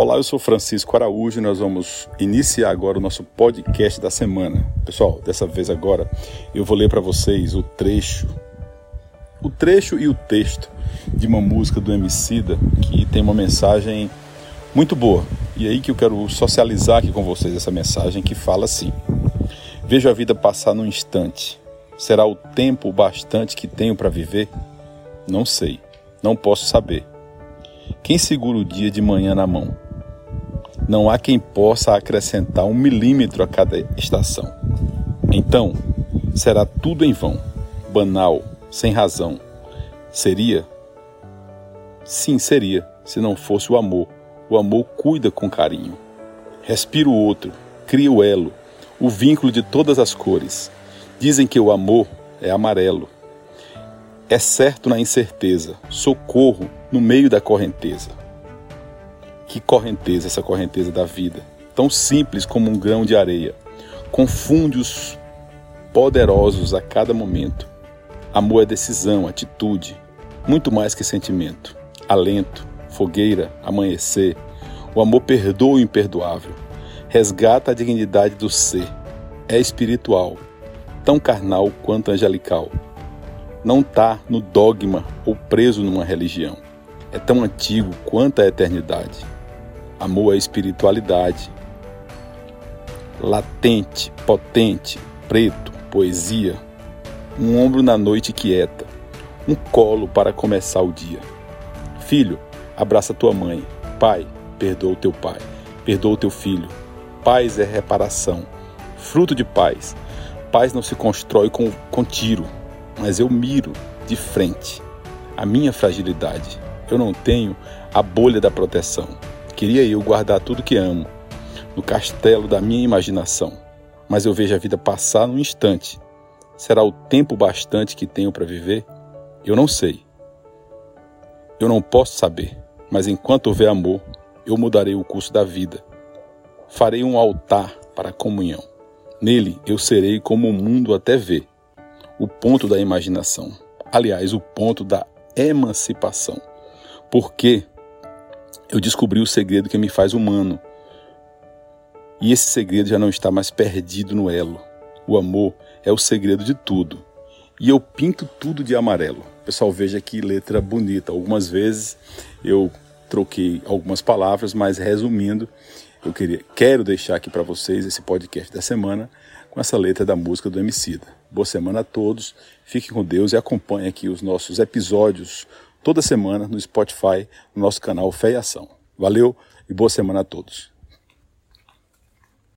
Olá, eu sou Francisco Araújo e nós vamos iniciar agora o nosso podcast da semana. Pessoal, dessa vez agora eu vou ler para vocês o trecho, o trecho e o texto de uma música do Emicida que tem uma mensagem muito boa. E é aí que eu quero socializar aqui com vocês essa mensagem que fala assim: Vejo a vida passar num instante. Será o tempo bastante que tenho para viver? Não sei, não posso saber. Quem segura o dia de manhã na mão? Não há quem possa acrescentar um milímetro a cada estação. Então, será tudo em vão, banal, sem razão. Seria? Sim, seria, se não fosse o amor. O amor cuida com carinho. Respira o outro, cria o elo, o vínculo de todas as cores. Dizem que o amor é amarelo. É certo na incerteza, socorro no meio da correnteza. Que correnteza, essa correnteza da vida, tão simples como um grão de areia, confunde os poderosos a cada momento. Amor é decisão, atitude, muito mais que sentimento, alento, fogueira, amanhecer. O amor perdoa o imperdoável, resgata a dignidade do ser, é espiritual, tão carnal quanto angelical. Não está no dogma ou preso numa religião. É tão antigo quanto a eternidade. Amor é espiritualidade. Latente, potente, preto, poesia. Um ombro na noite quieta. Um colo para começar o dia. Filho, abraça tua mãe. Pai, perdoa o teu pai. Perdoa o teu filho. Paz é reparação. Fruto de paz. Paz não se constrói com, com tiro, mas eu miro de frente. A minha fragilidade. Eu não tenho a bolha da proteção. Queria eu guardar tudo que amo no castelo da minha imaginação, mas eu vejo a vida passar num instante. Será o tempo bastante que tenho para viver? Eu não sei. Eu não posso saber, mas enquanto houver amor, eu mudarei o curso da vida. Farei um altar para a comunhão. Nele eu serei como o mundo até vê. O ponto da imaginação. Aliás, o ponto da emancipação. Porque eu descobri o segredo que me faz humano. E esse segredo já não está mais perdido no elo. O amor é o segredo de tudo. E eu pinto tudo de amarelo. Pessoal, veja que letra bonita. Algumas vezes eu troquei algumas palavras, mas resumindo, eu queria, quero deixar aqui para vocês esse podcast da semana com essa letra da música do Emicida. Boa semana a todos, fiquem com Deus e acompanhem aqui os nossos episódios toda semana no Spotify, no nosso canal Fé e Ação. Valeu e boa semana a todos.